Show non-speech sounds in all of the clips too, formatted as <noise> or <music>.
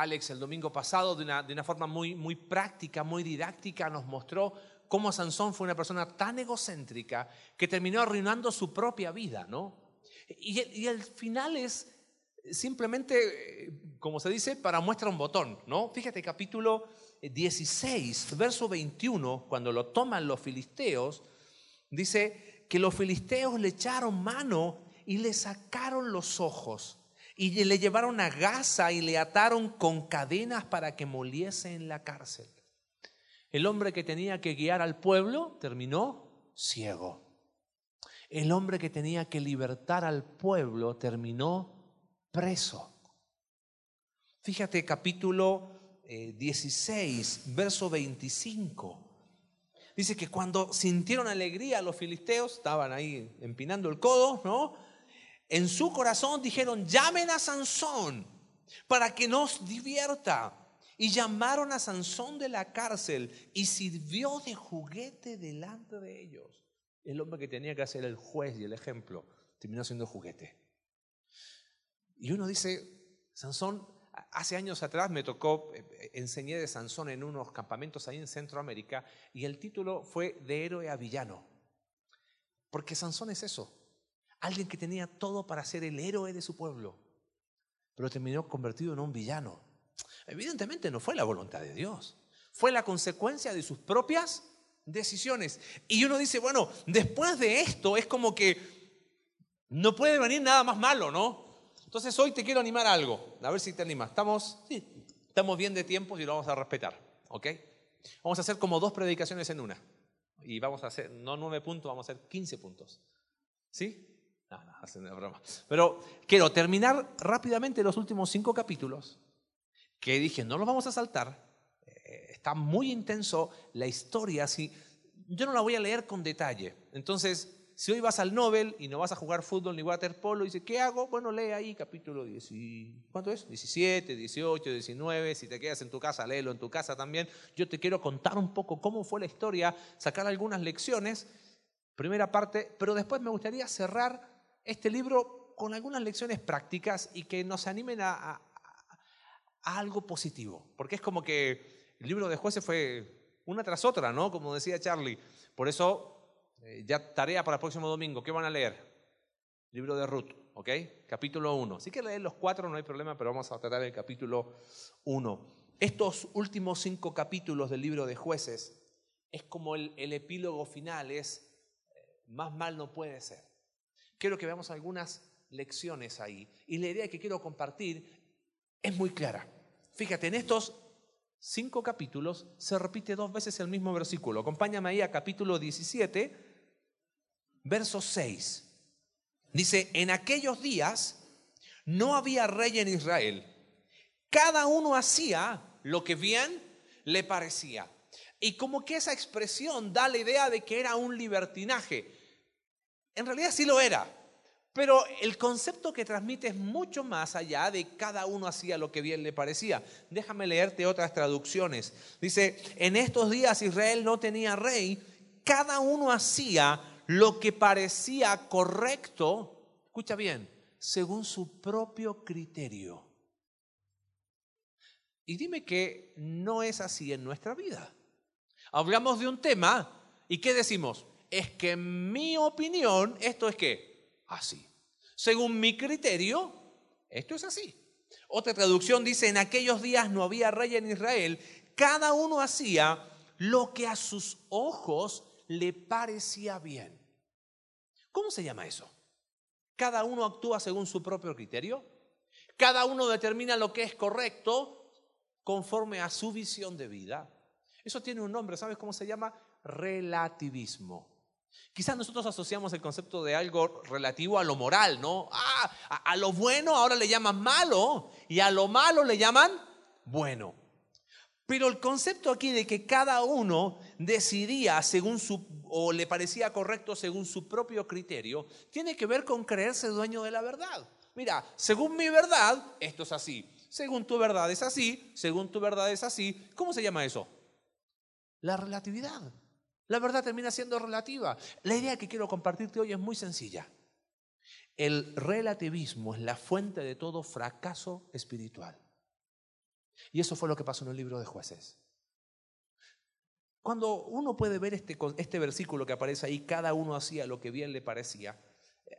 Alex el domingo pasado de una, de una forma muy, muy práctica, muy didáctica, nos mostró cómo Sansón fue una persona tan egocéntrica que terminó arruinando su propia vida, ¿no? Y, y el final es simplemente, eh, como se dice, para muestra un botón, ¿no? Fíjate, capítulo 16, verso 21, cuando lo toman los filisteos, dice que los filisteos le echaron mano y le sacaron los ojos y le llevaron a Gaza y le ataron con cadenas para que moliese en la cárcel. El hombre que tenía que guiar al pueblo terminó ciego. El hombre que tenía que libertar al pueblo terminó preso. Fíjate capítulo 16, eh, verso 25. Dice que cuando sintieron alegría los filisteos, estaban ahí empinando el codo, ¿no? En su corazón dijeron, llamen a Sansón para que nos divierta. Y llamaron a Sansón de la cárcel y sirvió de juguete delante de ellos. El hombre que tenía que ser el juez y el ejemplo terminó siendo juguete. Y uno dice, Sansón, hace años atrás me tocó, eh, eh, enseñé de Sansón en unos campamentos ahí en Centroamérica y el título fue de héroe a villano. Porque Sansón es eso, Alguien que tenía todo para ser el héroe de su pueblo, pero terminó convertido en un villano. Evidentemente no fue la voluntad de Dios, fue la consecuencia de sus propias decisiones. Y uno dice, bueno, después de esto es como que no puede venir nada más malo, ¿no? Entonces hoy te quiero animar a algo, a ver si te animas. Estamos, estamos bien de tiempo y lo vamos a respetar, ¿ok? Vamos a hacer como dos predicaciones en una. Y vamos a hacer, no nueve puntos, vamos a hacer quince puntos. ¿Sí? No, no, hacen una broma. Pero quiero terminar rápidamente los últimos cinco capítulos, que dije, no los vamos a saltar. Eh, está muy intenso la historia, así. Yo no la voy a leer con detalle. Entonces, si hoy vas al Nobel y no vas a jugar fútbol ni waterpolo, y dices, ¿qué hago? Bueno, lee ahí capítulo 10. ¿Cuánto es? 17, 18, 19. Si te quedas en tu casa, léelo en tu casa también. Yo te quiero contar un poco cómo fue la historia, sacar algunas lecciones. Primera parte, pero después me gustaría cerrar este libro con algunas lecciones prácticas y que nos animen a, algo positivo. Porque es como que el libro de jueces fue una tras otra, ¿no? Como decía Charlie. Por eso, eh, ya tarea para el próximo domingo. ¿Qué van a leer? Libro de Ruth, ¿ok? Capítulo 1. Si quieren leer los cuatro, no hay problema, pero vamos a tratar el capítulo 1. Estos últimos cinco capítulos del libro de jueces es como el, el epílogo final, es eh, más mal no puede ser. Quiero que veamos algunas lecciones ahí. Y la idea que quiero compartir es muy clara. Fíjate, en estos cinco capítulos se repite dos veces el mismo versículo. Acompáñame ahí a capítulo 17, verso 6. Dice, en aquellos días no había rey en Israel. Cada uno hacía lo que bien le parecía. Y como que esa expresión da la idea de que era un libertinaje. En realidad sí lo era, pero el concepto que transmite es mucho más allá de cada uno hacía lo que bien le parecía. Déjame leerte otras traducciones. Dice, en estos días Israel no tenía rey, cada uno hacía lo que parecía correcto, escucha bien, según su propio criterio. Y dime que no es así en nuestra vida. Hablamos de un tema y ¿qué decimos? Es que en mi opinión esto es que así. Según mi criterio, esto es así. Otra traducción dice, en aquellos días no había rey en Israel, cada uno hacía lo que a sus ojos le parecía bien. ¿Cómo se llama eso? Cada uno actúa según su propio criterio. Cada uno determina lo que es correcto conforme a su visión de vida. Eso tiene un nombre, ¿sabes cómo se llama? Relativismo. Quizás nosotros asociamos el concepto de algo relativo a lo moral, ¿no? Ah, a, lo bueno ahora le llaman malo y a lo malo le llaman bueno. Pero el concepto aquí de que cada uno decidía según su, o le parecía correcto según su propio criterio, tiene que ver con creerse dueño de la verdad. Mira, según mi verdad, esto es así. Según tu verdad es así, según tu verdad es así. ¿Cómo se llama eso? La relatividad. La verdad termina siendo relativa. La idea que quiero compartirte hoy es muy sencilla. El relativismo es la fuente de todo fracaso espiritual. Y eso fue lo que pasó en el libro de jueces. Cuando uno puede ver este, este versículo que aparece ahí, cada uno hacía lo que bien le parecía.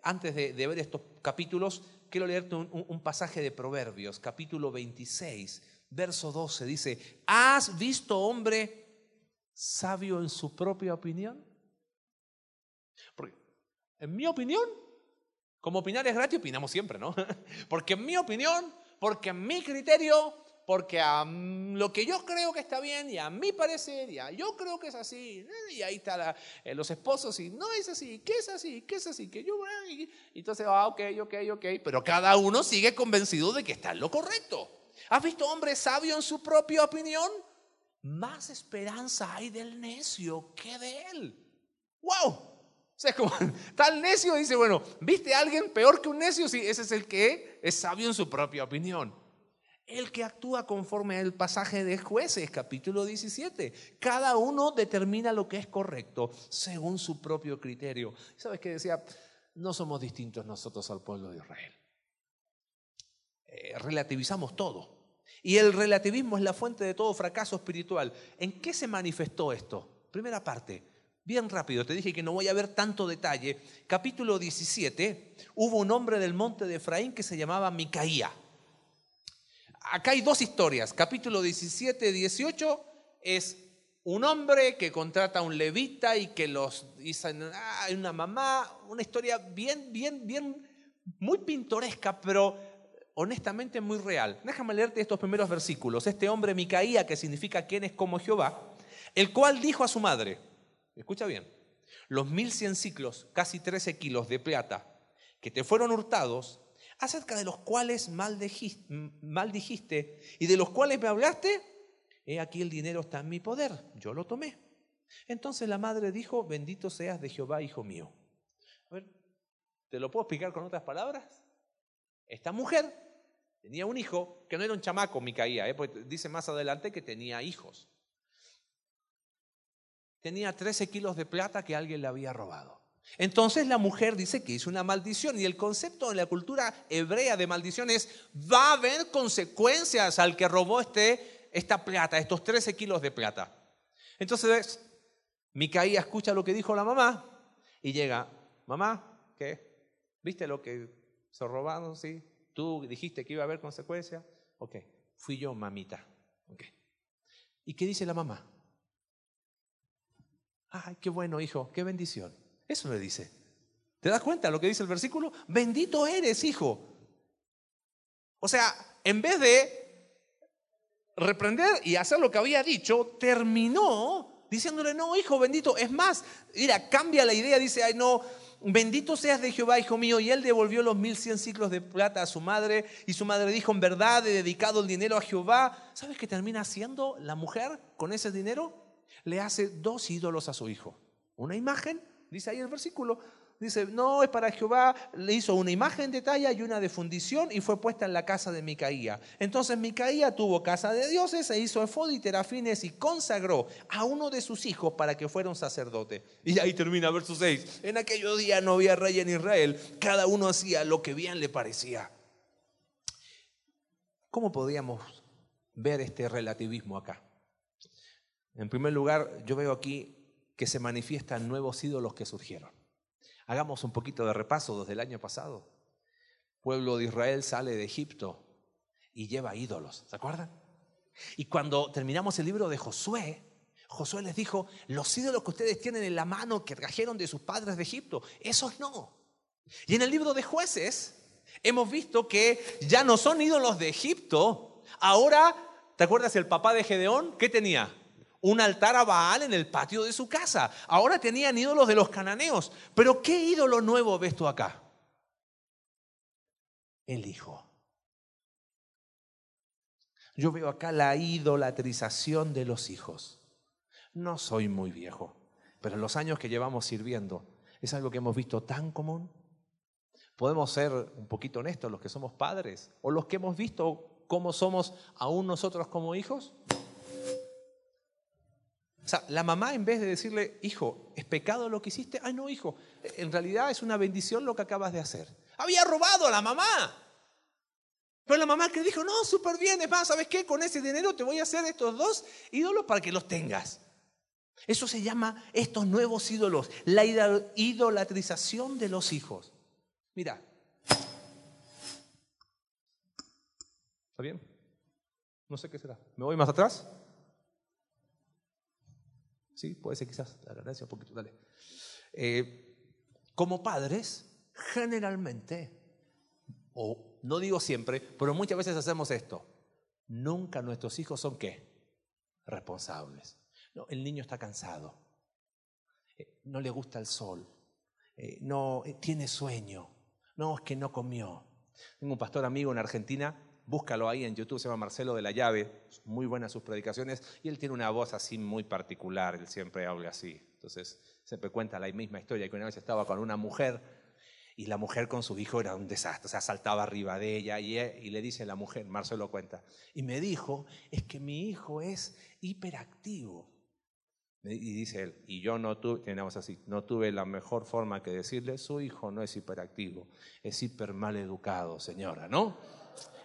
Antes de, ver estos capítulos, quiero leerte un, un pasaje de Proverbios, capítulo 26, verso 12. Dice, ¿has visto hombre sabio en su propia opinión? Porque, en mi opinión, como opinar es gratis, opinamos siempre, ¿no? <laughs> Porque en mi opinión, porque en mi criterio, porque a lo que yo creo que está bien y a mi parecer, y a yo creo que es así, y ahí están eh, los esposos y no es así, ¿qué es así? ¿Qué es así? Que yo, y, entonces, ah, ok, ok, ok, pero cada uno sigue convencido de que está en lo correcto. ¿Has visto hombre sabio en su propia opinión? Más esperanza hay del necio que de él. ¡Wow! O sea, como <laughs> tal necio dice, bueno, ¿viste a alguien peor que un necio? Sí, ese es el que es sabio en su propia opinión. El que actúa conforme al pasaje de jueces, capítulo 17. Cada uno determina lo que es correcto según su propio criterio. ¿Sabes qué decía? No somos distintos nosotros al pueblo de Israel. Eh, relativizamos todo. Y el relativismo es la fuente de todo fracaso espiritual. ¿En qué se manifestó esto? Primera parte, bien rápido, te dije que no voy a ver tanto detalle. Capítulo 17, hubo un hombre del monte de Efraín que se llamaba Micaía. Acá hay dos historias. Capítulo 17, 18 es un hombre que contrata a un levita y que los dice, hay una mamá, una historia bien, bien, bien, muy pintoresca, pero honestamente muy real. Déjame leerte estos primeros versículos. Este hombre Micaía, que significa quién es como Jehová, el cual dijo a su madre, escucha bien, los mil cien ciclos, casi trece kilos de plata, que te fueron hurtados, acerca de los cuales mal dijiste y de los cuales me hablaste, he aquí el dinero está en mi poder, yo lo tomé. Entonces la madre dijo, bendito seas de Jehová, hijo mío. A ver, ¿te lo puedo explicar con otras palabras? Esta mujer Tenía un hijo que no era un chamaco, Micaía, ¿eh? porque dice más adelante que tenía hijos. Tenía 13 kilos de plata que alguien le había robado. Entonces la mujer dice que hizo una maldición y el concepto en la cultura hebrea de maldición es va a haber consecuencias al que robó este, esta plata, estos 13 kilos de plata. Entonces Micaía escucha lo que dijo la mamá y llega, mamá, ¿qué? ¿Viste lo que se robaron? Sí, Tú dijiste que iba a haber consecuencias. Ok, fui yo, mamita. Ok. ¿Y qué dice la mamá? Ay, qué bueno, hijo, qué bendición. Eso le dice. ¿Te das cuenta lo que dice el versículo? Bendito eres, hijo. O sea, en vez de reprender y hacer lo que había dicho, terminó diciéndole, no, hijo bendito. Es más, mira, cambia la idea, dice, ay, no, bendito seas de Jehová, hijo mío. Y él devolvió los mil cien ciclos de plata a su madre. Y su madre dijo, en verdad he dedicado el dinero a Jehová. ¿Sabes qué termina haciendo la mujer con ese dinero? Le hace dos ídolos a su hijo. Una imagen, dice ahí el versículo, Dice, no, es para Jehová. Le hizo una imagen de talla y una de fundición y fue puesta en la casa de Micaía. Entonces Micaía tuvo casa de dioses e hizo efod y terafines y consagró a uno de sus hijos para que fuera un sacerdote. Y ahí termina verso 6. En aquellos días no había rey en Israel. Cada uno hacía lo que bien le parecía. ¿Cómo podíamos ver este relativismo acá? En primer lugar, yo veo aquí que se manifiestan nuevos ídolos que surgieron. Hagamos un poquito de repaso desde el año pasado. Pueblo de Israel sale de Egipto y lleva ídolos, ¿se acuerdan? Y cuando terminamos el libro de Josué, Josué les dijo, los ídolos que ustedes tienen en la mano que trajeron de sus padres de Egipto, esos no. Y en el libro de jueces hemos visto que ya no son ídolos de Egipto, ahora, ¿te acuerdas el papá de Gedeón? ¿Qué tenía? Un altar a Baal en el patio de su casa. Ahora tenían ídolos de los cananeos. Pero ¿qué ídolo nuevo ves tú acá? El Hijo. Yo veo acá la idolatrización de los hijos. No soy muy viejo, pero en los años que llevamos sirviendo es algo que hemos visto tan común. Podemos ser un poquito honestos los que somos padres o los que hemos visto cómo somos aún nosotros como hijos. O sea, la mamá en vez de decirle, hijo, ¿es pecado lo que hiciste? Ay, no, hijo, en realidad es una bendición lo que acabas de hacer. Había robado a la mamá. Pero la mamá que dijo, no, súper bien, es más, ¿sabes qué? Con ese dinero te voy a hacer estos dos ídolos para que los tengas. Eso se llama estos nuevos ídolos, la idolatrización de los hijos. Mira. ¿Está bien? No sé qué será. ¿Me voy más atrás? Sí, puede ser quizás. Gracias, un poquito, dale. Eh, como padres, generalmente, o no digo siempre, pero muchas veces hacemos esto. Nunca nuestros hijos son qué? Responsables. No, el niño está cansado. Eh, no le gusta el sol. Eh, no tiene sueño. No, es que no comió. Tengo un pastor amigo en Argentina, búscalo ahí en YouTube, se llama Marcelo de la Llave, muy buenas sus predicaciones, y él tiene una voz así muy particular, él siempre habla así. Entonces, siempre cuenta la misma historia, que una vez estaba con una mujer y la mujer con su hijo era un desastre, o sea, saltaba arriba de ella y, y le dice la mujer, Marcelo cuenta, y me dijo, es que mi hijo es hiperactivo. Y dice él, y yo no tuve, tenemos así, no tuve la mejor forma que decirle, su hijo no es hiperactivo, es hiper mal educado, señora, ¿no?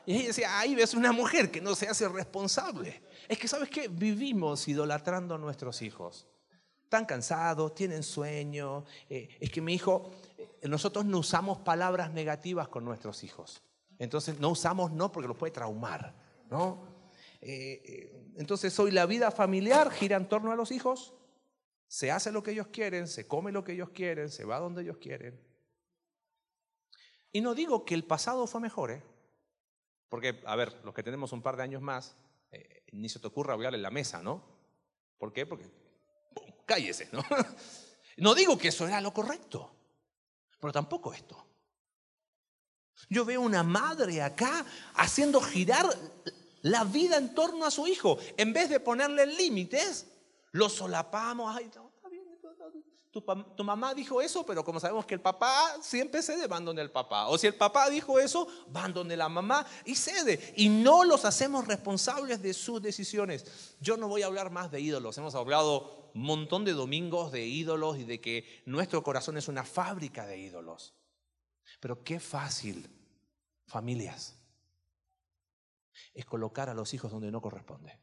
Y ella decía, ahí ves una mujer que no se hace responsable. Es que, ¿sabes qué? Vivimos idolatrando a nuestros hijos. Están cansados, tienen sueño. Eh, es que mi hijo, eh, nosotros no usamos palabras negativas con nuestros hijos. Entonces no usamos no porque los puede traumar, ¿no? Eh, entonces hoy la vida familiar gira en torno a los hijos, se hace lo que ellos quieren, se come lo que ellos quieren, se va donde ellos quieren. Y no digo que el pasado fue mejor, ¿eh? Porque, a ver, los que tenemos un par de años más, ni se te ocurra en la mesa, ¿no? ¿Por qué? Porque, cállese, ¿no? <laughs> no digo que eso era lo correcto, pero tampoco esto. Yo veo una madre acá haciendo girar la vida en torno a su hijo. En vez de ponerle límites, lo solapamos. Ay, bien, tu, mamá dijo eso, pero como sabemos que el papá siempre cede, van donde el papá. O si el papá dijo eso, van donde la mamá y cede. Y no los hacemos responsables de sus decisiones. Yo no voy a hablar más de ídolos. Hemos hablado un montón de domingos de ídolos y de que nuestro corazón es una fábrica de ídolos. Pero qué fácil, familias es colocar a los hijos donde no corresponde.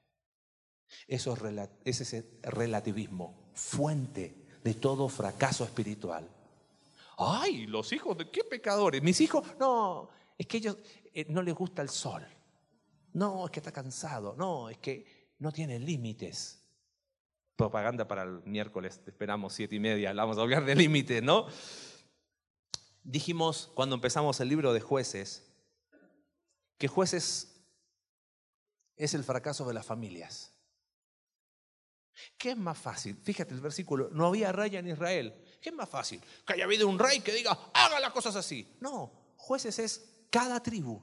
Eso es, ese relativismo, fuente de todo fracaso espiritual. Ay, los hijos de qué pecadores. Mis hijos, no, es que ellos eh, no les gusta el sol. No, es que está cansado. No, es que no tiene límites. Propaganda para el miércoles, esperamos siete y media, vamos a hablar de límites, ¿no? Dijimos cuando empezamos el libro de jueces que jueces es el fracaso de las familias. ¿Qué es más fácil? Fíjate el versículo, no había rey en Israel. ¿Qué es más fácil? Que haya habido un rey que diga, haga las cosas así. No, jueces es cada tribu.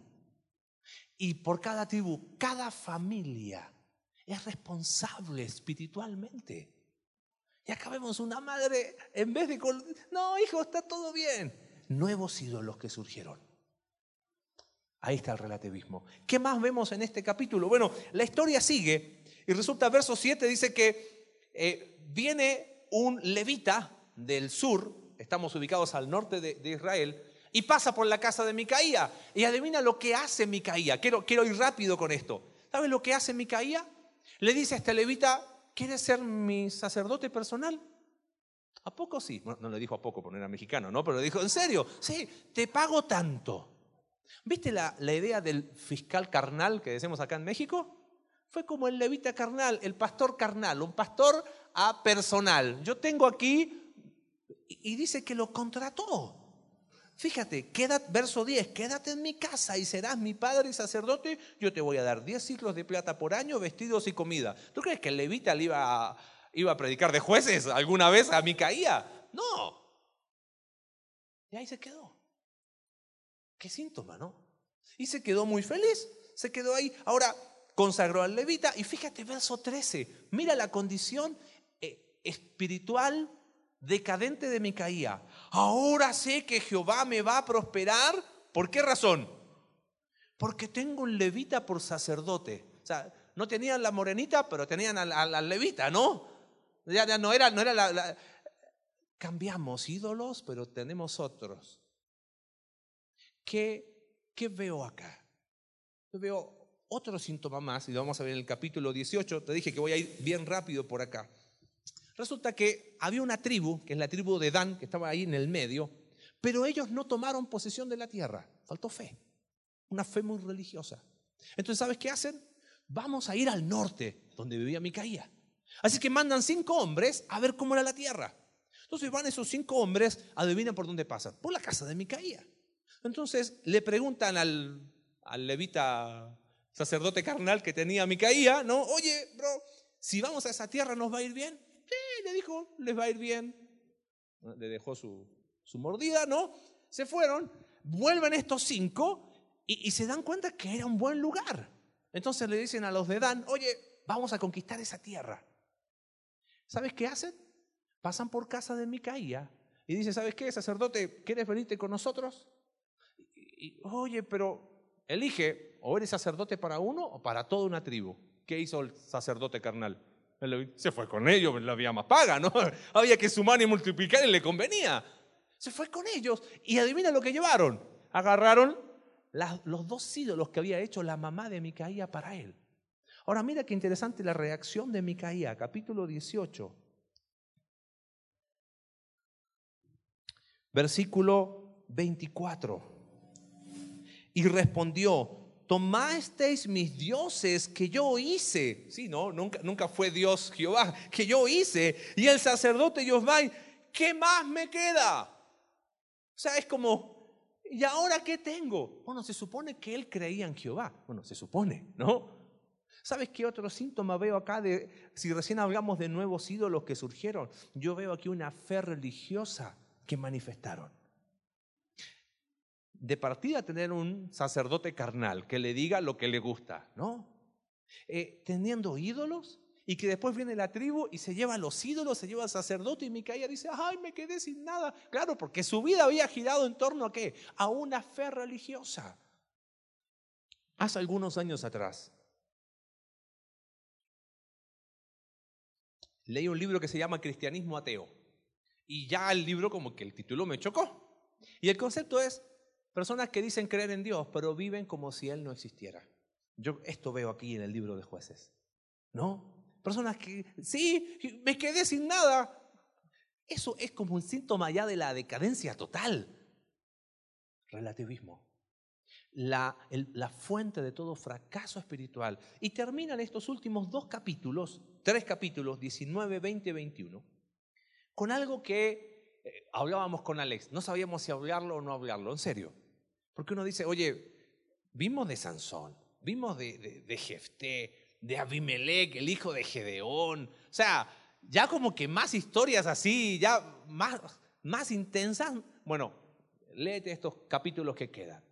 Y por cada tribu, cada familia es responsable espiritualmente. Y acá vemos una madre, en vez de... No, hijo, está todo bien. Nuevos ídolos que surgieron. Ahí está el relativismo. ¿Qué más vemos en este capítulo? Bueno, la historia sigue y resulta, verso 7 dice que eh, viene un levita del sur, estamos ubicados al norte de, Israel, y pasa por la casa de Micaía. Y adivina lo que hace Micaía. Quiero, ir rápido con esto. ¿Sabes lo que hace Micaía? Le dice a este levita, ¿quieres ser mi sacerdote personal? ¿A poco sí? no le dijo a poco porque no era mexicano, ¿no? Pero le dijo, ¿en serio? Sí, te pago tanto. ¿Viste la, idea del fiscal carnal que decimos acá en México? Fue como el levita carnal, el pastor carnal, un pastor a personal. Yo tengo aquí, y dice que lo contrató. Fíjate, verso 10, quédate en mi casa y serás mi padre y sacerdote, yo te voy a dar 10 ciclos de plata por año, vestidos y comida. ¿Tú crees que el levita le iba a, iba a predicar de jueces alguna vez a Micaía? No. Y ahí se quedó. Qué síntoma, ¿no? Y se quedó muy feliz, se quedó ahí. Ahora consagró al levita y fíjate verso 13, mira la condición eh, espiritual decadente de Micaía. Ahora sé que Jehová me va a prosperar. ¿Por qué razón? Porque tengo un levita por sacerdote. O sea, no tenían la morenita, pero tenían al, levita, ¿no? Ya, no era, no era la... Cambiamos ídolos, pero tenemos otros. ¿Qué, veo acá? Yo veo otro síntoma más, y lo vamos a ver en el capítulo 18. Te dije que voy a ir bien rápido por acá. Resulta que había una tribu, que es la tribu de Dan, que estaba ahí en el medio, pero ellos no tomaron posesión de la tierra. Faltó fe, una fe muy religiosa. Entonces, ¿sabes qué hacen? Vamos a ir al norte, donde vivía Micaía. Así que mandan cinco hombres a ver cómo era la tierra. Entonces van esos cinco hombres, adivinan por dónde pasan, por la casa de Micaía. Entonces le preguntan al, al levita sacerdote carnal que tenía Micaía, ¿no? Oye, bro, si vamos a esa tierra nos va a ir bien. Sí, le dijo, les va a ir bien. Le dejó su, su mordida, ¿no? Se fueron, vuelven estos cinco y, se dan cuenta que era un buen lugar. Entonces le dicen a los de Dan, oye, vamos a conquistar esa tierra. ¿Sabes qué hacen? Pasan por casa de Micaía y dicen, ¿sabes qué, sacerdote? ¿Quieres venirte con nosotros? Oye, pero elige, o eres sacerdote para uno o para toda una tribu. ¿Qué hizo el sacerdote carnal? Se fue con ellos, no había más paga, ¿no? <laughs> Había que sumar y multiplicar y le convenía. Se fue con ellos y adivina lo que llevaron. Agarraron los dos ídolos que había hecho la mamá de Micaía para él. Ahora mira qué interesante la reacción de Micaía, capítulo 18, versículo 24. Y respondió, tomasteis mis dioses que yo hice. Sí, no, nunca, nunca fue Dios Jehová, que yo hice. Y el sacerdote Jehová, ¿qué más me queda? O sea, es como, ¿Y ahora qué tengo? Bueno, se supone que él creía en Jehová. Bueno, se supone, ¿no? ¿Sabes qué otro síntoma veo acá de, si recién hablamos de nuevos ídolos que surgieron? Yo veo aquí una fe religiosa que manifestaron. De partida tener un sacerdote carnal que le diga lo que le gusta, ¿no? Eh, teniendo ídolos, y que después viene la tribu y se lleva a los ídolos, se lleva al sacerdote y Micaía dice, ay, me quedé sin nada. Claro, porque su vida había girado en torno a qué? A una fe religiosa. Hace algunos años atrás, leí un libro que se llama Cristianismo Ateo. Y ya el libro como que el título me chocó. Y el concepto es personas que dicen creer en Dios, pero viven como si Él no existiera. Yo esto veo aquí en el libro de jueces. ¿No? Personas que, sí, me quedé sin nada. Eso es como un síntoma ya de la decadencia total. Relativismo. La, la, fuente de todo fracaso espiritual. Y terminan estos últimos dos capítulos, tres capítulos, 19, 20, 21, con algo que eh, hablábamos con Alex. No sabíamos si hablarlo o no hablarlo, en serio. Porque uno dice, oye, vimos de Sansón, vimos de, de, de Jefté, de Abimelech, el hijo de Gedeón. O sea, ya como que más historias así, ya más, más intensas. Bueno, léete estos capítulos que quedan.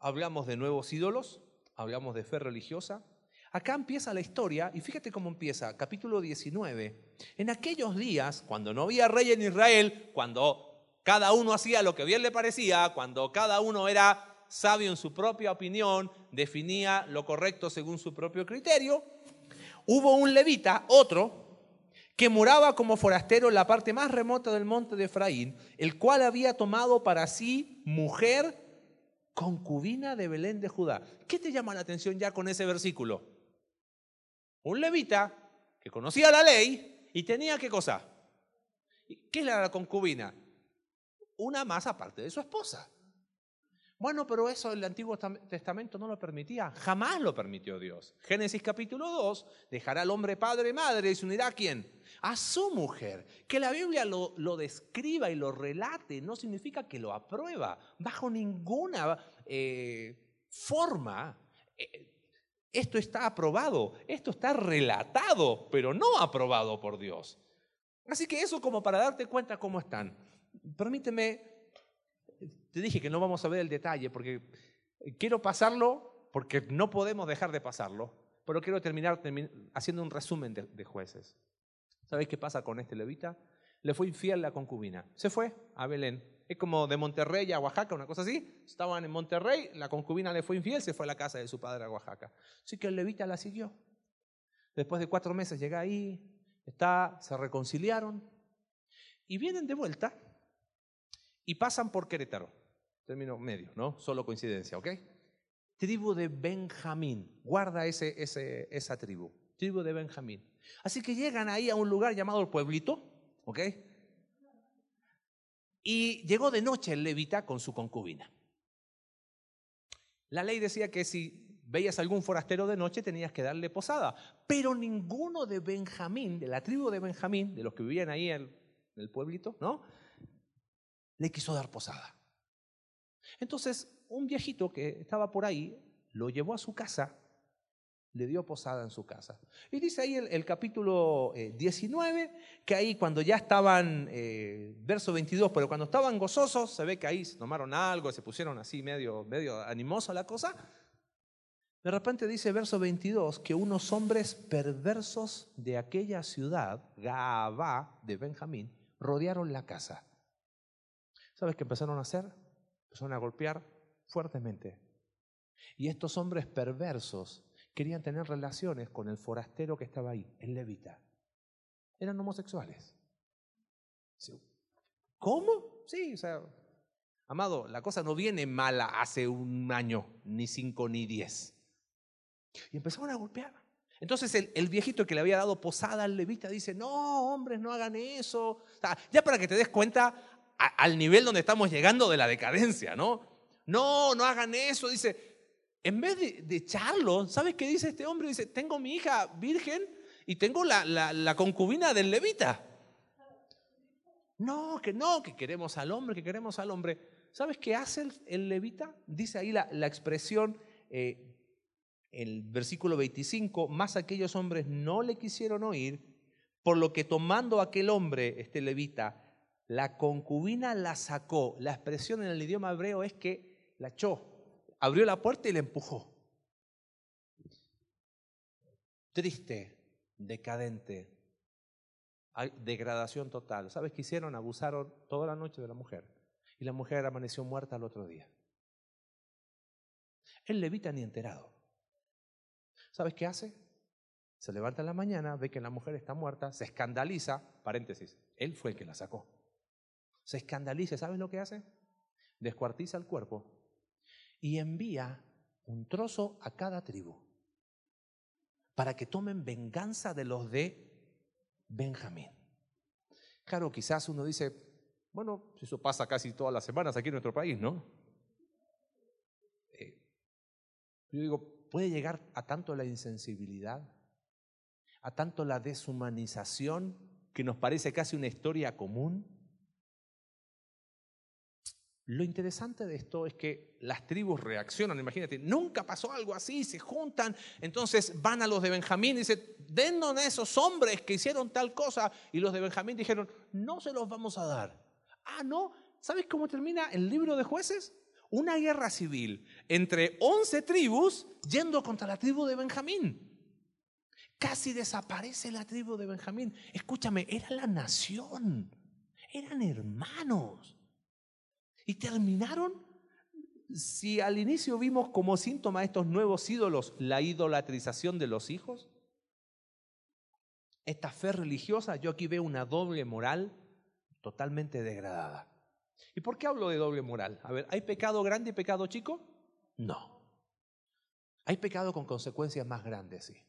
Hablamos de nuevos ídolos, hablamos de fe religiosa. Acá empieza la historia y fíjate cómo empieza, capítulo 19. En aquellos días, cuando no había rey en Israel, cuando cada uno hacía lo que bien le parecía, cuando cada uno era sabio en su propia opinión, definía lo correcto según su propio criterio. Hubo un levita, otro, que moraba como forastero en la parte más remota del monte de Efraín, el cual había tomado para sí mujer concubina de Belén de Judá. ¿Qué te llama la atención ya con ese versículo? Un levita que conocía la ley y tenía qué cosa? ¿Qué es la concubina? Una más aparte de su esposa. Bueno, pero eso el Antiguo Testamento no lo permitía, jamás lo permitió Dios. Génesis capítulo 2, dejará al hombre padre y madre y se unirá a quién? A su mujer. Que la Biblia lo, lo describa y lo relate no significa que lo aprueba, bajo ninguna eh, forma. Eh, esto está aprobado, esto está relatado, pero no aprobado por Dios. Así que eso como para darte cuenta cómo están. Permíteme te dije que no vamos a ver el detalle porque quiero pasarlo, porque no podemos dejar de pasarlo, pero quiero terminar, haciendo un resumen de, jueces. ¿Sabéis qué pasa con este levita? Le fue infiel la concubina. Se fue a Belén. Es como de Monterrey a Oaxaca, una cosa así. Estaban en Monterrey, la concubina le fue infiel, se fue a la casa de su padre a Oaxaca. Así que el levita la siguió. Después de cuatro meses llega ahí, está, se reconciliaron y vienen de vuelta y pasan por Querétaro. Término medio, ¿no? Solo coincidencia, ¿ok? tribu de Benjamín. Guarda ese, ese, esa tribu, tribu de Benjamín. Así que llegan ahí a un lugar llamado el pueblito, ¿ok? Y llegó de noche el levita con su concubina. La ley decía que si veías algún forastero de noche tenías que darle posada, pero ninguno de Benjamín, de la tribu de Benjamín, de los que vivían ahí en el pueblito, ¿no? Le quiso dar posada. Entonces, un viejito que estaba por ahí lo llevó a su casa, le dio posada en su casa. Y dice ahí el, capítulo 19, eh, que ahí cuando ya estaban, eh, verso 22, pero cuando estaban gozosos, se ve que ahí se tomaron algo, se pusieron así medio, medio animosa la cosa. De repente dice verso 22 que unos hombres perversos de aquella ciudad, Gaabá de Benjamín, rodearon la casa. ¿Sabes qué empezaron a hacer? Empezaron a golpear fuertemente. Y estos hombres perversos querían tener relaciones con el forastero que estaba ahí, el levita. Eran homosexuales. ¿Cómo? Sí, o sea, amado, la cosa no viene mala hace un año, ni cinco, ni diez. Y empezaron a golpear. Entonces el, viejito que le había dado posada al levita dice, no, hombres, no hagan eso. ya para que te des cuenta al nivel donde estamos llegando de la decadencia, ¿no? No, no hagan eso. Dice, en vez de, echarlo, ¿sabes qué dice este hombre? Dice, tengo mi hija virgen y tengo la, la, concubina del levita. No, que no, que queremos al hombre, que queremos al hombre. ¿Sabes qué hace el, levita? Dice ahí la, la expresión, eh, el versículo 25, más aquellos hombres no le quisieron oír, por lo que tomando aquel hombre, este levita, la concubina la sacó. La expresión en el idioma hebreo es que la echó, abrió la puerta y la empujó. Triste, decadente, degradación total. ¿Sabes qué hicieron? Abusaron toda la noche de la mujer. Y la mujer amaneció muerta al otro día. El levita ni enterado. ¿Sabes qué hace? Se levanta en la mañana, ve que la mujer está muerta, se escandaliza, paréntesis, él fue el que la sacó. Se escandaliza, ¿sabes lo que hace? Descuartiza el cuerpo y envía un trozo a cada tribu para que tomen venganza de los de Benjamín. Claro, quizás uno dice, bueno, eso pasa casi todas las semanas aquí en nuestro país, ¿no? Eh, yo digo, ¿puede llegar a tanto la insensibilidad? ¿A tanto la deshumanización que nos parece casi una historia común? Lo interesante de esto es que las tribus reaccionan, imagínate, nunca pasó algo así, se juntan, entonces van a los de Benjamín y dicen, dennos a esos hombres que hicieron tal cosa, y los de Benjamín dijeron, no se los vamos a dar. Ah, no, ¿sabes cómo termina el libro de jueces? Una guerra civil entre 11 tribus yendo contra la tribu de Benjamín. Casi desaparece la tribu de Benjamín. Escúchame, era la nación, eran hermanos. Y terminaron, si al inicio vimos como síntoma de estos nuevos ídolos la idolatrización de los hijos, esta fe religiosa, yo aquí veo una doble moral totalmente degradada. ¿Y por qué hablo de doble moral? A ver, ¿hay pecado grande y pecado chico? No. Hay pecado con consecuencias más grandes, sí.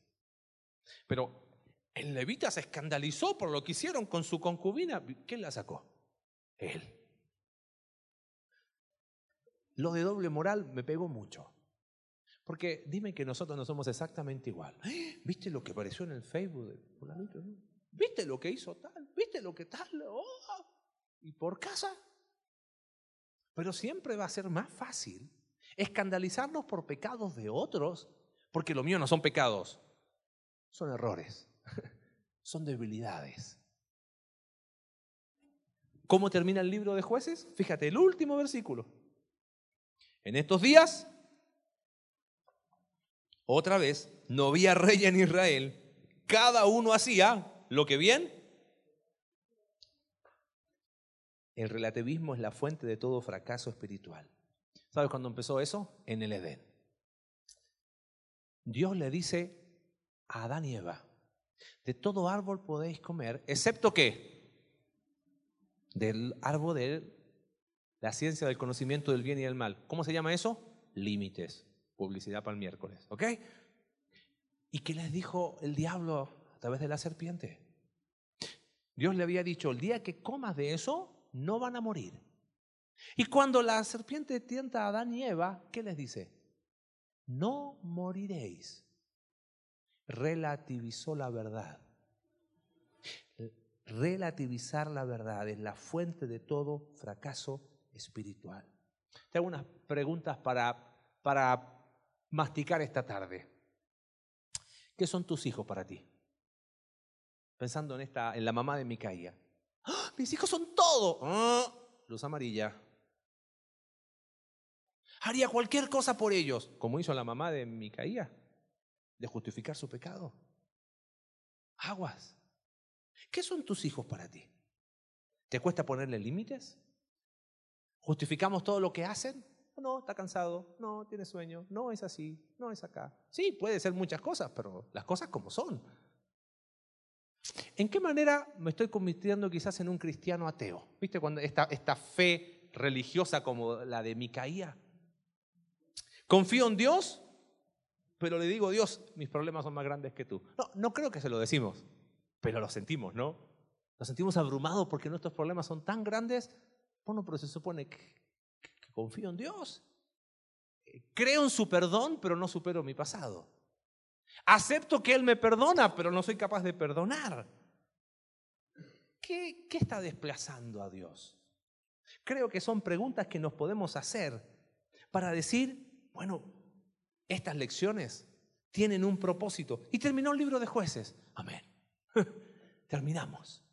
Pero el levita se escandalizó por lo que hicieron con su concubina. ¿Quién la sacó? Él. Lo de doble moral me pegó mucho. Porque dime que nosotros no somos exactamente igual. ¡Eh! ¿Viste lo que apareció en el Facebook? ¿Viste lo que hizo tal? ¿Viste lo que tal? Oh, ¿Y por casa? Pero siempre va a ser más fácil escandalizarnos por pecados de otros, porque lo mío no son pecados, son errores, <laughs> son debilidades. ¿Cómo termina el libro de jueces? Fíjate, el último versículo. En estos días, otra vez, no había rey en Israel. Cada uno hacía lo que bien. El relativismo es la fuente de todo fracaso espiritual. ¿Sabes cuándo empezó eso? En el Edén. Dios le dice a Adán y Eva, de todo árbol podéis comer, excepto qué? Del árbol del la ciencia del conocimiento del bien y del mal. ¿Cómo se llama eso? Límites. Publicidad para el miércoles, ¿ok? ¿Y qué les dijo el diablo a través de la serpiente? Dios le había dicho, el día que comas de eso, no van a morir. Y cuando la serpiente tienta a Adán y Eva, ¿qué les dice? No moriréis. Relativizó la verdad. Relativizar la verdad es la fuente de todo fracaso espiritual. Te hago unas preguntas para, para masticar esta tarde. ¿Qué son tus hijos para ti? Pensando en esta, en la mamá de Micaía. ¡Ah! Mis hijos son todo. ¡Ah! Luz amarilla. Haría cualquier cosa por ellos, como hizo la mamá de Micaía, de justificar su pecado. Aguas. ¿Qué son tus hijos para ti? ¿Te cuesta ponerle límites? ¿Justificamos todo lo que hacen? No, está cansado, no, tiene sueño, no es así, no es acá. Sí, puede ser muchas cosas, pero las cosas como son. ¿En qué manera me estoy convirtiendo quizás en un cristiano ateo? ¿Viste cuando esta, esta fe religiosa como la de Micaía? Confío en Dios, pero le digo, Dios, mis problemas son más grandes que tú. No, no creo que se lo decimos, pero lo sentimos, ¿no? Nos sentimos abrumados porque nuestros problemas son tan grandes. Bueno, pero se supone que confío en Dios. Creo en su perdón, pero no supero mi pasado. Acepto que Él me perdona, pero no soy capaz de perdonar. ¿Qué, ¿Qué, está desplazando a Dios? Creo que son preguntas que nos podemos hacer para decir, bueno, estas lecciones tienen un propósito. Y terminó el libro de jueces. Amén. <laughs> Terminamos.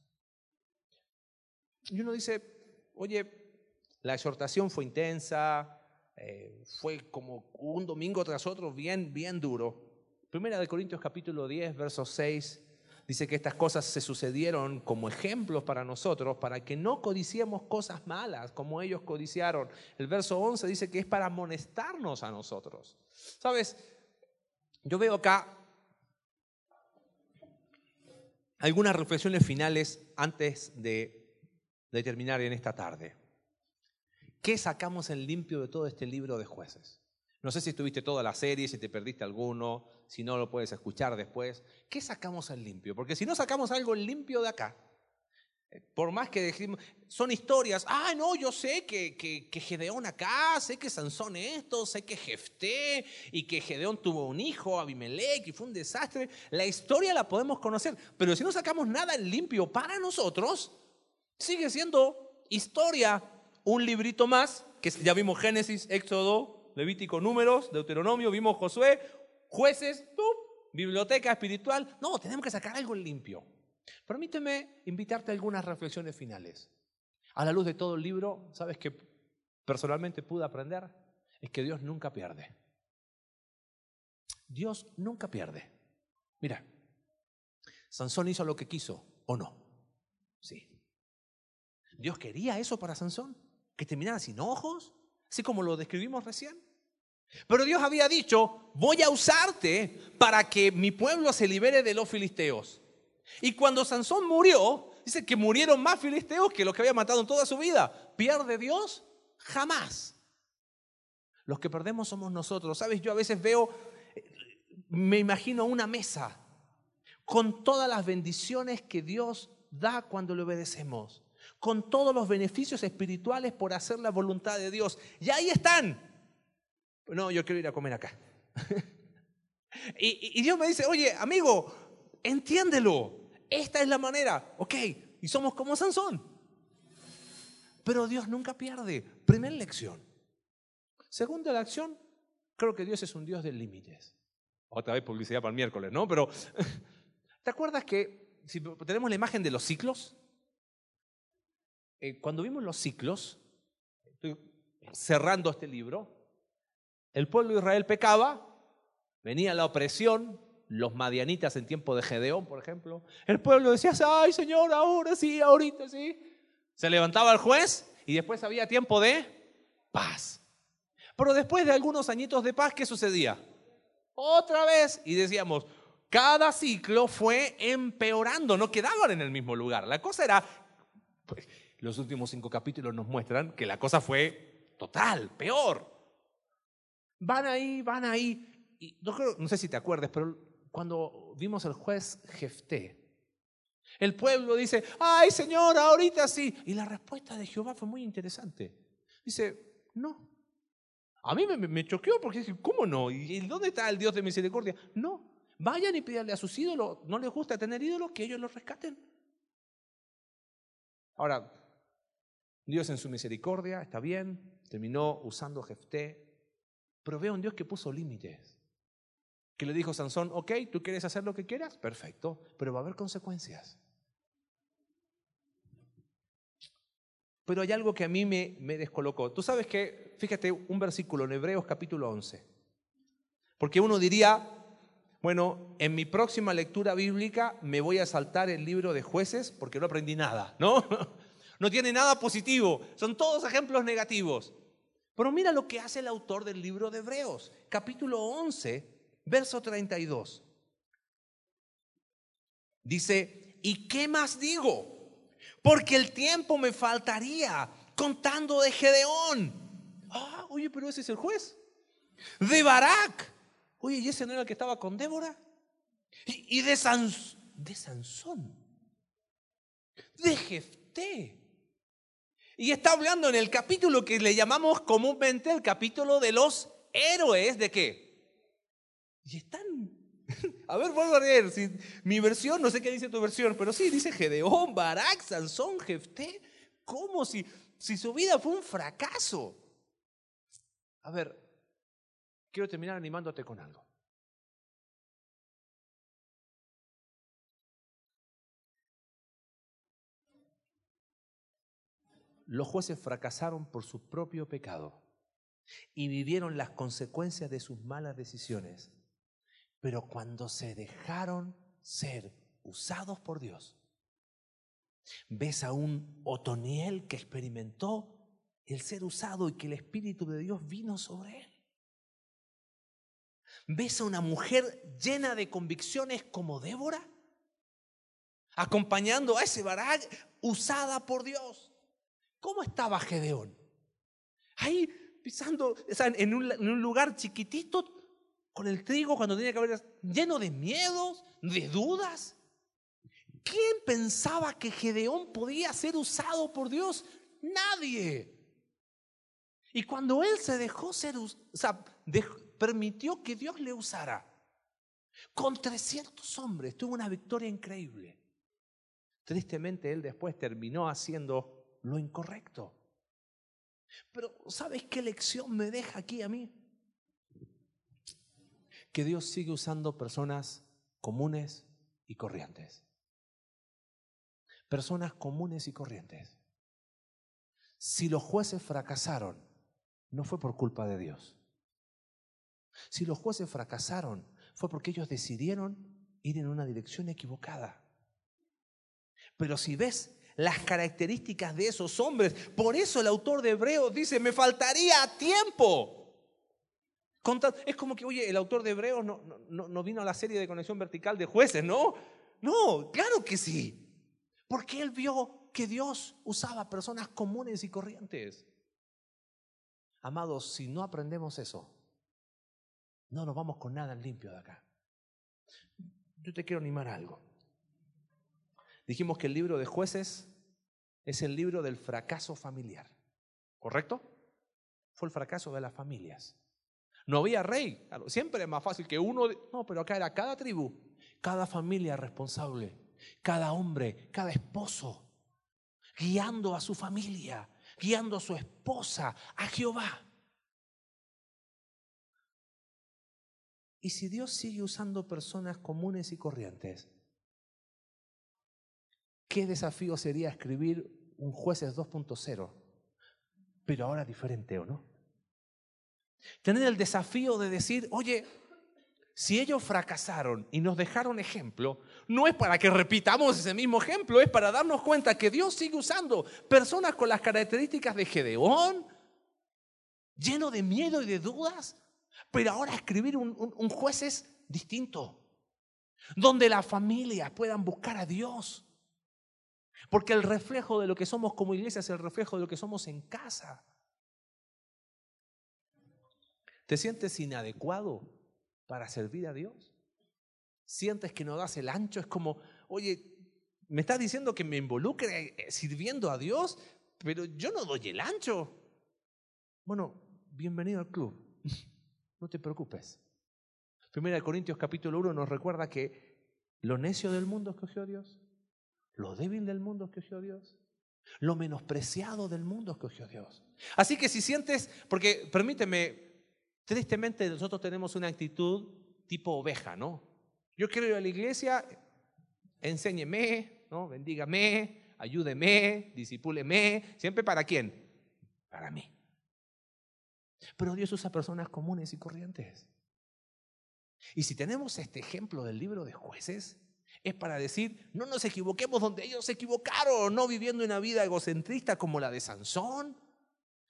Y uno dice, oye, la exhortación fue intensa, eh, fue como un domingo tras otro bien, bien duro. Primera de Corintios capítulo 10, verso 6, dice que estas cosas se sucedieron como ejemplos para nosotros, para que no codiciemos cosas malas como ellos codiciaron. El verso 11 dice que es para amonestarnos a nosotros. Sabes, yo veo acá algunas reflexiones finales antes de, de terminar en esta tarde. ¿Qué sacamos en limpio de todo este libro de jueces? No sé si estuviste toda la serie, si te perdiste alguno, si no lo puedes escuchar después. ¿Qué sacamos en limpio? Porque si no sacamos algo en limpio de acá, eh, por más que decimos, son historias, ah, no, yo sé que, que, que, Gedeón acá, sé que Sansón esto, sé que Jefté y que Gedeón tuvo un hijo, Abimelech, y fue un desastre. La historia la podemos conocer, pero si no sacamos nada en limpio para nosotros, sigue siendo historia un librito más, que ya vimos Génesis, Éxodo, Levítico, Números, Deuteronomio, vimos Josué, jueces, biblioteca espiritual. No, tenemos que sacar algo limpio. Permíteme invitarte a algunas reflexiones finales. A la luz de todo el libro, ¿sabes qué personalmente pude aprender? Es que Dios nunca pierde. Dios nunca pierde. Mira, Sansón hizo lo que quiso, ¿o no? Sí. ¿Dios quería eso para Sansón? que terminara sin ojos, así como lo describimos recién. Pero Dios había dicho, voy a usarte para que mi pueblo se libere de los filisteos. Y cuando Sansón murió, dice que murieron más filisteos que los que había matado en toda su vida. ¿Pierde Dios? Jamás. Los que perdemos somos nosotros. Sabes, yo a veces veo, me imagino una mesa con todas las bendiciones que Dios da cuando le obedecemos con todos los beneficios espirituales por hacer la voluntad de Dios. Y ahí están. No, yo quiero ir a comer acá. <laughs> y, Dios me dice, oye, amigo, entiéndelo. Esta es la manera. Ok, y somos como Sansón. Pero Dios nunca pierde. Primera lección. Segunda lección, creo que Dios es un Dios de límites. Otra vez publicidad para el miércoles, ¿no? Pero, <laughs> ¿te acuerdas que si tenemos la imagen de los ciclos? Eh, cuando vimos los ciclos, estoy cerrando este libro, el pueblo de Israel pecaba, venía la opresión, los madianitas en tiempo de Gedeón, por ejemplo. El pueblo decía, ay Señor, ahora sí, ahorita sí. Se levantaba el juez y después había tiempo de paz. Pero después de algunos añitos de paz, ¿qué sucedía? Otra vez. Y decíamos, cada ciclo fue empeorando, no quedaban en el mismo lugar. La cosa era, pues, los últimos cinco capítulos nos muestran que la cosa fue total, peor. Van ahí, van ahí. Y no, sé si te acuerdas, pero cuando vimos el juez Jefté, el pueblo dice, ay Señor, ahorita sí. Y la respuesta de Jehová fue muy interesante. Dice, no. A mí me, me choqueó porque dije, ¿cómo no? ¿Y dónde está el Dios de misericordia? No. Vayan y pídanle a sus ídolos, no les gusta tener ídolos, que ellos los rescaten. Ahora, Dios en su misericordia, está bien, terminó usando Jefté, pero veo un Dios que puso límites. Que le dijo a Sansón, ok, tú quieres hacer lo que quieras, perfecto, pero va a haber consecuencias. Pero hay algo que a mí me, me descolocó. Tú sabes que, fíjate, un versículo en Hebreos capítulo 11. Porque uno diría, bueno, en mi próxima lectura bíblica me voy a saltar el libro de jueces porque no aprendí nada, ¿no? <laughs> No tiene nada positivo, son todos ejemplos negativos. Pero mira lo que hace el autor del libro de Hebreos, capítulo 11, verso 32. Dice, ¿y qué más digo? Porque el tiempo me faltaría contando de Gedeón. Ah, oye, pero ese es el juez. De Barak. Oye, ¿y ese no era el que estaba con Débora? Y, de, de Sansón. De Jefté. Y está hablando en el capítulo que le llamamos comúnmente el capítulo de los héroes de qué. Y están... <laughs> A ver, vuelvo a leer. Mi versión, no sé qué dice tu versión, pero sí, dice Gedeón, Barak, Sansón, Jefté. Como si, si su vida fue un fracaso. A ver, quiero terminar animándote con algo. Los jueces fracasaron por su propio pecado y vivieron las consecuencias de sus malas decisiones. Pero cuando se dejaron ser usados por Dios, ves a un Otoniel que experimentó el ser usado y que el Espíritu de Dios vino sobre él. ¿Ves a una mujer llena de convicciones como Débora? Acompañando a ese Barak usada por Dios. ¿Cómo estaba Gedeón? Ahí pisando, en, un, lugar chiquitito, con el trigo cuando tenía que haber lleno de miedos, de dudas. ¿Quién pensaba que Gedeón podía ser usado por Dios? Nadie. Y cuando él se dejó ser, o sea, permitió que Dios le usara, con 300 hombres, tuvo una victoria increíble. Tristemente él después terminó haciendo lo incorrecto. Pero ¿sabes qué lección me deja aquí a mí? Que Dios sigue usando personas comunes y corrientes. Personas comunes y corrientes. Si los jueces fracasaron, no fue por culpa de Dios. Si los jueces fracasaron, fue porque ellos decidieron ir en una dirección equivocada. Pero si ves las características de esos hombres. Por eso el autor de Hebreos dice, me faltaría tiempo. Es como que, oye, el autor de Hebreos no, no, no vino a la serie de conexión vertical de jueces, ¿no? No, claro que sí. Porque él vio que Dios usaba personas comunes y corrientes. Amados, si no aprendemos eso, no nos vamos con nada limpio de acá. Yo te quiero animar a algo. Dijimos que el libro de jueces es el libro del fracaso familiar. ¿Correcto? Fue el fracaso de las familias. No había rey. Siempre es más fácil que uno. No, pero acá era cada tribu, cada familia responsable, cada hombre, cada esposo, guiando a su familia, guiando a su esposa, a Jehová. Y si Dios sigue usando personas comunes y corrientes, qué desafío sería escribir un jueces 2.0, pero ahora diferente, ¿o no? Tener el desafío de decir, oye, si ellos fracasaron y nos dejaron ejemplo, no es para que repitamos ese mismo ejemplo, es para darnos cuenta que Dios sigue usando personas con las características de Gedeón, lleno de miedo y de dudas, pero ahora escribir un, un jueces distinto, donde las familias puedan buscar a Dios, porque el reflejo de lo que somos como iglesia es el reflejo de lo que somos en casa. ¿Te sientes inadecuado para servir a Dios? ¿Sientes que no das el ancho? Es como, oye, me estás diciendo que me involucre eh, sirviendo a Dios, pero yo no doy el ancho. Bueno, bienvenido al club. <laughs> No te preocupes. Primera de Corintios capítulo 1 nos recuerda que lo necio del mundo escogió Dios, lo débil del mundo escogió Dios, lo menospreciado del mundo escogió Dios. Así que si sientes, porque permíteme, tristemente nosotros tenemos una actitud tipo oveja, ¿no? Yo quiero ir a la iglesia, enséñeme, ¿no? Bendígame, ayúdeme, disipúleme, siempre para quién? Para mí. Pero Dios usa personas comunes y corrientes. Y si tenemos este ejemplo del libro de jueces, es para decir, no nos equivoquemos donde ellos se equivocaron, no viviendo una vida egocentrista como la de Sansón,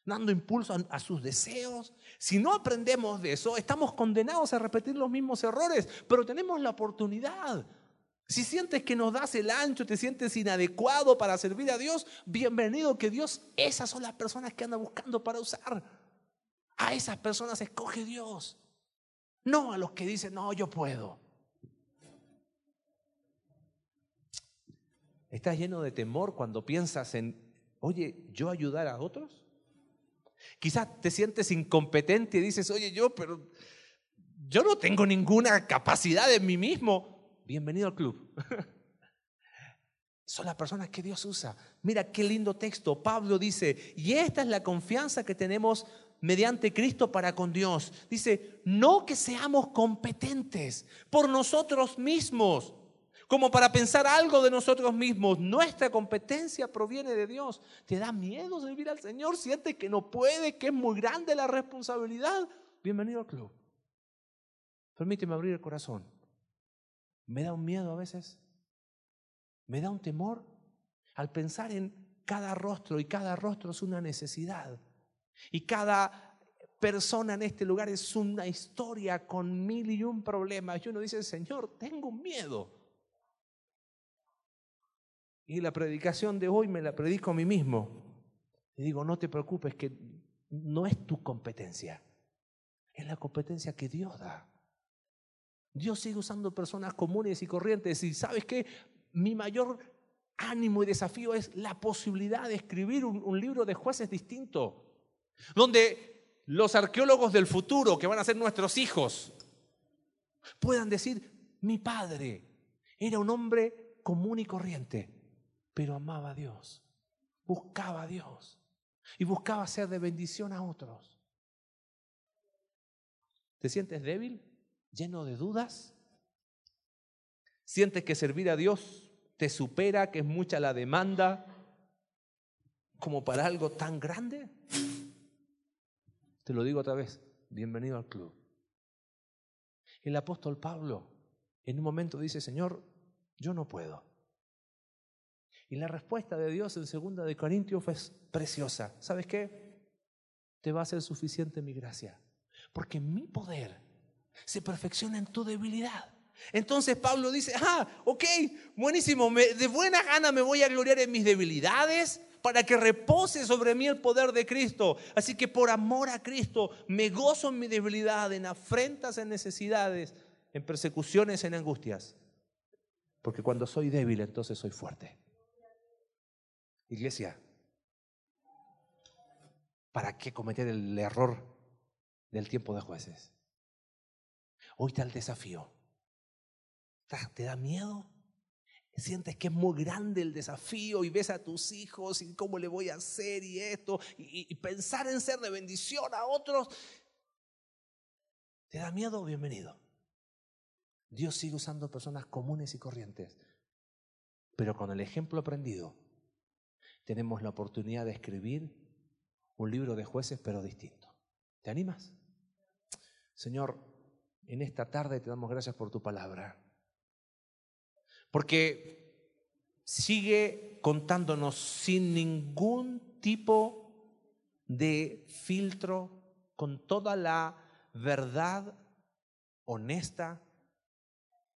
dando impulso a, sus deseos. Si no aprendemos de eso, estamos condenados a repetir los mismos errores, pero tenemos la oportunidad. Si sientes que nos das el ancho, te sientes inadecuado para servir a Dios, bienvenido que Dios, esas son las personas que anda buscando para usar. A esas personas escoge Dios, no a los que dicen, no, yo puedo. ¿Estás lleno de temor cuando piensas en, oye, yo ayudar a otros? Quizás te sientes incompetente y dices, oye, yo, pero yo no tengo ninguna capacidad en mí mismo. Bienvenido al club. <laughs> Son las personas que Dios usa. Mira qué lindo texto. Pablo dice, y esta es la confianza que tenemos mediante Cristo para con Dios. Dice, no que seamos competentes por nosotros mismos como para pensar algo de nosotros mismos. Nuestra competencia proviene de Dios. ¿Te da miedo servir al Señor? ¿Sientes que no puede, que es muy grande la responsabilidad? Bienvenido al club. Permíteme abrir el corazón. Me da un miedo a veces. Me da un temor al pensar en cada rostro y cada rostro es una necesidad. Y cada persona en este lugar es una historia con mil y un problemas. Y uno dice, Señor, tengo miedo. Y la predicación de hoy me la predico a mí mismo. Y digo, no te preocupes, que no es tu competencia, es la competencia que Dios da. Dios sigue usando personas comunes y corrientes. Y sabes qué? Mi mayor ánimo y desafío es la posibilidad de escribir un, un libro de jueces distinto, donde los arqueólogos del futuro, que van a ser nuestros hijos, puedan decir, mi padre era un hombre común y corriente, pero amaba a Dios, buscaba a Dios y buscaba ser de bendición a otros. ¿Te sientes débil? ¿Lleno de dudas? ¿Sientes que servir a Dios te supera, que es mucha la demanda como para algo tan grande? Te lo digo otra vez, bienvenido al club. El apóstol Pablo en un momento dice, Señor, yo no puedo. Y la respuesta de Dios en segunda de Corintios fue preciosa. ¿Sabes qué? Te va a ser suficiente mi gracia. Porque mi poder se perfecciona en tu debilidad. Entonces Pablo dice, ah, ok, buenísimo, de buena gana me voy a gloriar en mis debilidades para que repose sobre mí el poder de Cristo. Así que por amor a Cristo me gozo en mi debilidad, en afrentas, en necesidades, en persecuciones, en angustias. Porque cuando soy débil, entonces soy fuerte. Iglesia, ¿para qué cometer el error del tiempo de jueces? Hoy está el desafío. ¿Te da miedo? Sientes que es muy grande el desafío y ves a tus hijos y cómo le voy a hacer y esto y, y pensar en ser de bendición a otros. ¿Te da miedo? Bienvenido. Dios sigue usando personas comunes y corrientes, pero con el ejemplo aprendido tenemos la oportunidad de escribir un libro de jueces, pero distinto. ¿Te animas? Señor, en esta tarde te damos gracias por tu palabra. Porque sigue contándonos sin ningún tipo de filtro, con toda la verdad honesta,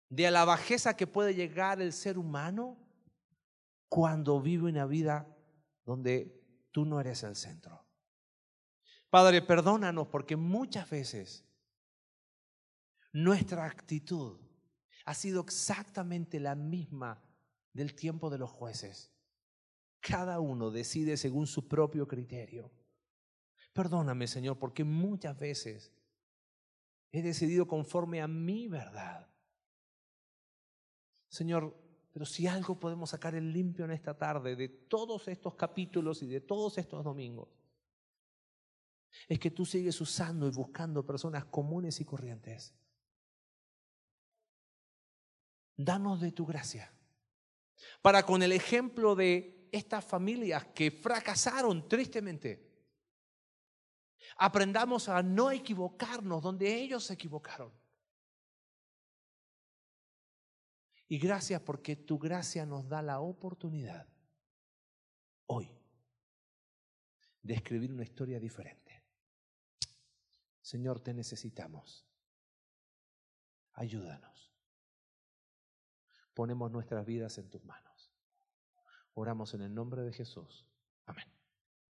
de la bajeza que puede llegar el ser humano cuando vive una vida donde tú no eres el centro. Padre, perdónanos porque muchas veces nuestra actitud ha sido exactamente la misma del tiempo de los jueces. Cada uno decide según su propio criterio. Perdóname, Señor, porque muchas veces he decidido conforme a mi verdad. Señor, pero si algo podemos sacar el limpio en esta tarde de todos estos capítulos y de todos estos domingos, es que tú sigues usando y buscando personas comunes y corrientes. Danos de tu gracia. Para con el ejemplo de estas familias que fracasaron tristemente, aprendamos a no equivocarnos donde ellos se equivocaron. Y gracias porque tu gracia nos da la oportunidad hoy de escribir una historia diferente. Señor, te necesitamos. Ayúdanos. Ponemos nuestras vidas en tus manos. Oramos en el nombre de Jesús. Amén.